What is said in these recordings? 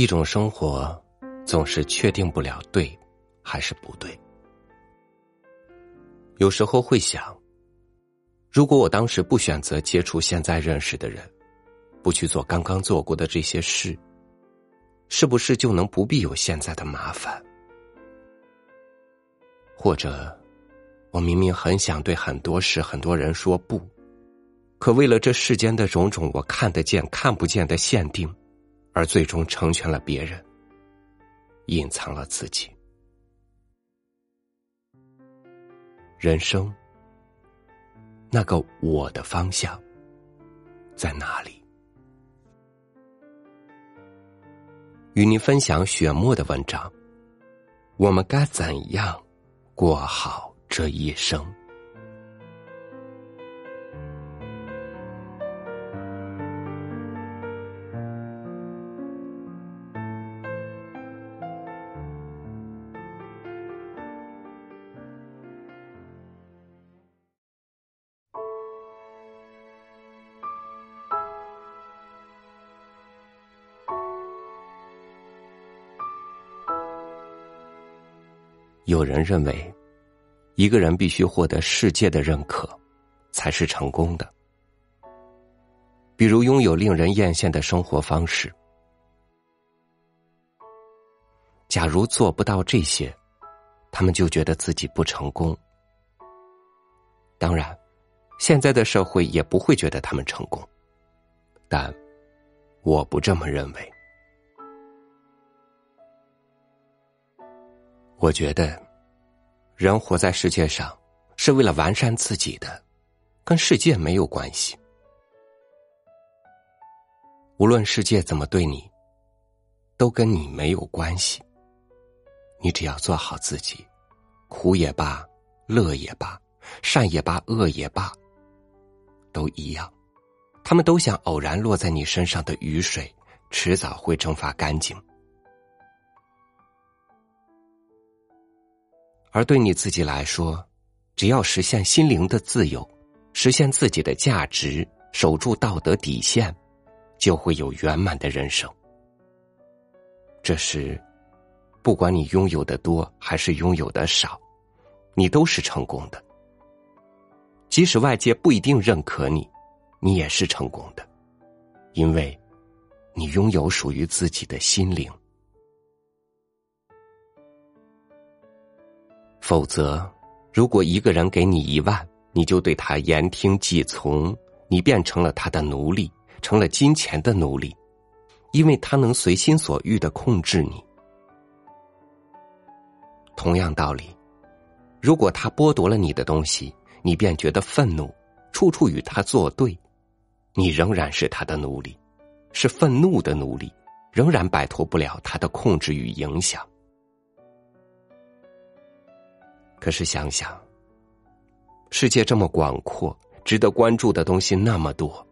一种生活总是确定不了对还是不对。有时候会想，如果我当时不选择接触现在认识的人，不去做刚刚做过的这些事，是不是就能不必有现在的麻烦？或者，我明明很想对很多事、很多人说不，可为了这世间的种种我看得见、看不见的限定，而最终成全了别人，隐藏了自己。人生，那个我的方向在哪里？与您分享雪墨的文章。我们该怎样过好这一生？有人认为，一个人必须获得世界的认可，才是成功的。比如拥有令人艳羡的生活方式。假如做不到这些，他们就觉得自己不成功。当然，现在的社会也不会觉得他们成功，但我不这么认为。我觉得，人活在世界上是为了完善自己的，跟世界没有关系。无论世界怎么对你，都跟你没有关系。你只要做好自己，苦也罢，乐也罢，善也罢，恶也罢，都一样。他们都像偶然落在你身上的雨水，迟早会蒸发干净。而对你自己来说，只要实现心灵的自由，实现自己的价值，守住道德底线，就会有圆满的人生。这时，不管你拥有的多还是拥有的少，你都是成功的。即使外界不一定认可你，你也是成功的，因为，你拥有属于自己的心灵。否则，如果一个人给你一万，你就对他言听计从，你变成了他的奴隶，成了金钱的奴隶，因为他能随心所欲的控制你。同样道理，如果他剥夺了你的东西，你便觉得愤怒，处处与他作对，你仍然是他的奴隶，是愤怒的奴隶，仍然摆脱不了他的控制与影响。可是想想，世界这么广阔，值得关注的东西那么多，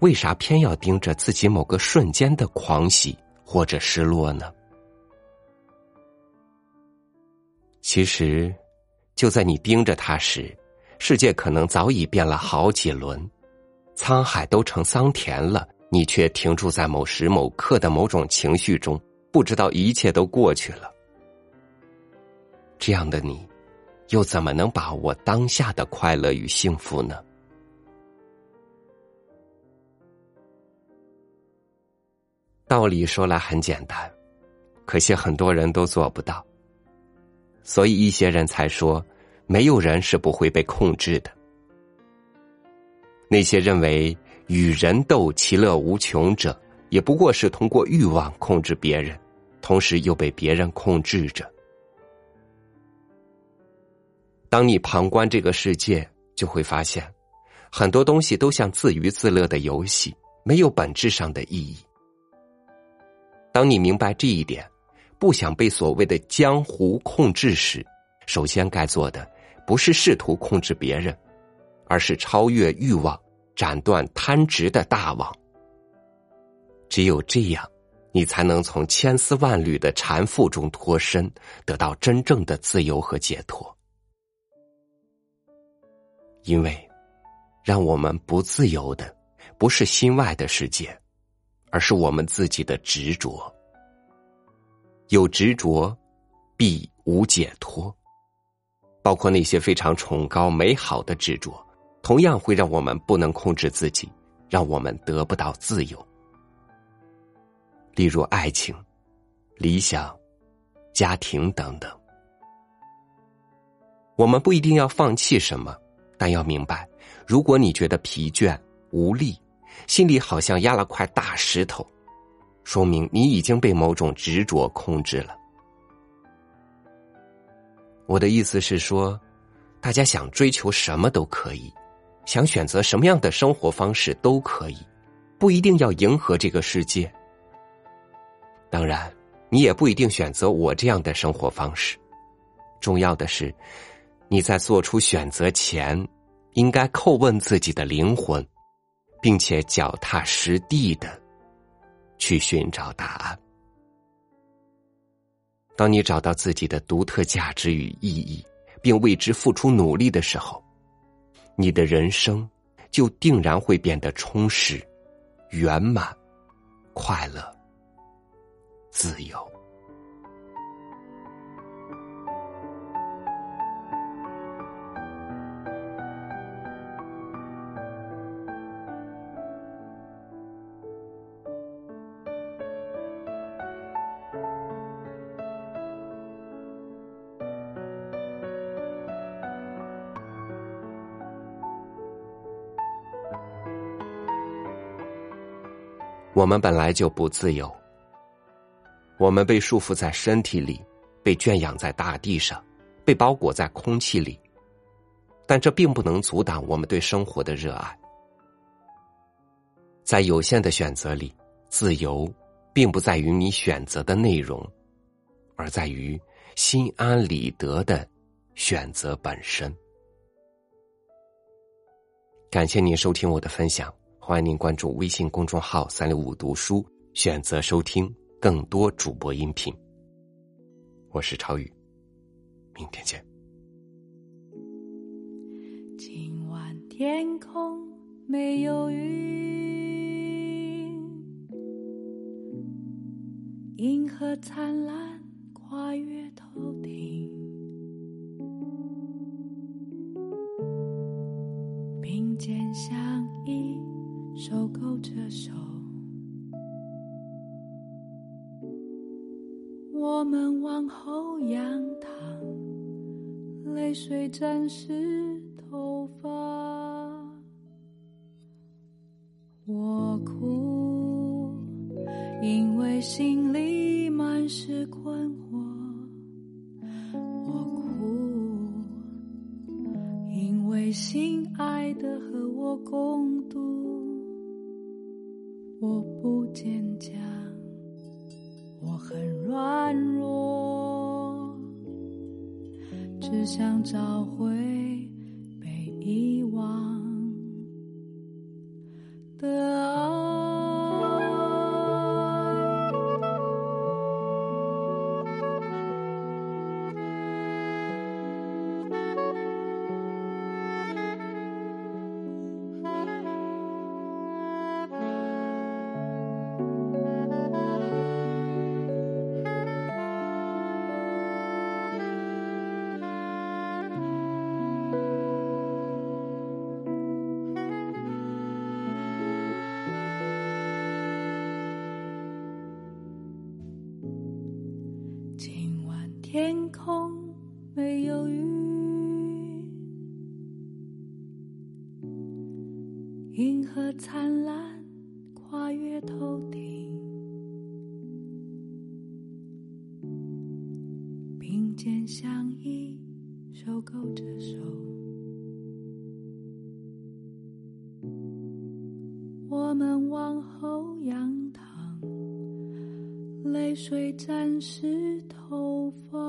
为啥偏要盯着自己某个瞬间的狂喜或者失落呢？其实，就在你盯着它时，世界可能早已变了好几轮，沧海都成桑田了，你却停驻在某时某刻的某种情绪中，不知道一切都过去了。这样的你。又怎么能把握当下的快乐与幸福呢？道理说来很简单，可惜很多人都做不到。所以一些人才说，没有人是不会被控制的。那些认为与人斗其乐无穷者，也不过是通过欲望控制别人，同时又被别人控制着。当你旁观这个世界，就会发现，很多东西都像自娱自乐的游戏，没有本质上的意义。当你明白这一点，不想被所谓的江湖控制时，首先该做的不是试图控制别人，而是超越欲望，斩断贪执的大网。只有这样，你才能从千丝万缕的缠缚中脱身，得到真正的自由和解脱。因为，让我们不自由的，不是心外的世界，而是我们自己的执着。有执着，必无解脱。包括那些非常崇高美好的执着，同样会让我们不能控制自己，让我们得不到自由。例如爱情、理想、家庭等等。我们不一定要放弃什么，但要明白，如果你觉得疲倦、无力，心里好像压了块大石头，说明你已经被某种执着控制了。我的意思是说，大家想追求什么都可以，想选择什么样的生活方式都可以，不一定要迎合这个世界。当然，你也不一定选择我这样的生活方式。重要的是，你在做出选择前，应该叩问自己的灵魂，并且脚踏实地的去寻找答案。当你找到自己的独特价值与意义，并为之付出努力的时候，你的人生就定然会变得充实、圆满、快乐、自由。我们本来就不自由，我们被束缚在身体里，被圈养在大地上，被包裹在空气里，但这并不能阻挡我们对生活的热爱。在有限的选择里，自由并不在于你选择的内容，而在于心安理得的选择本身。感谢您收听我的分享。欢迎您关注微信公众号“三六五读书”，选择收听更多主播音频。我是超宇，明天见。今晚天空没有云，银河灿烂，跨越头顶我们往后仰躺，泪水沾湿头发。我哭，因为心里满是困惑；我哭，因为心爱的和我共度。我不坚强，我很软弱，只想找回被遗忘。天空没有云，银河灿烂，跨越头顶，并肩相依，手勾着手，我们往后仰躺。泪水沾湿头发。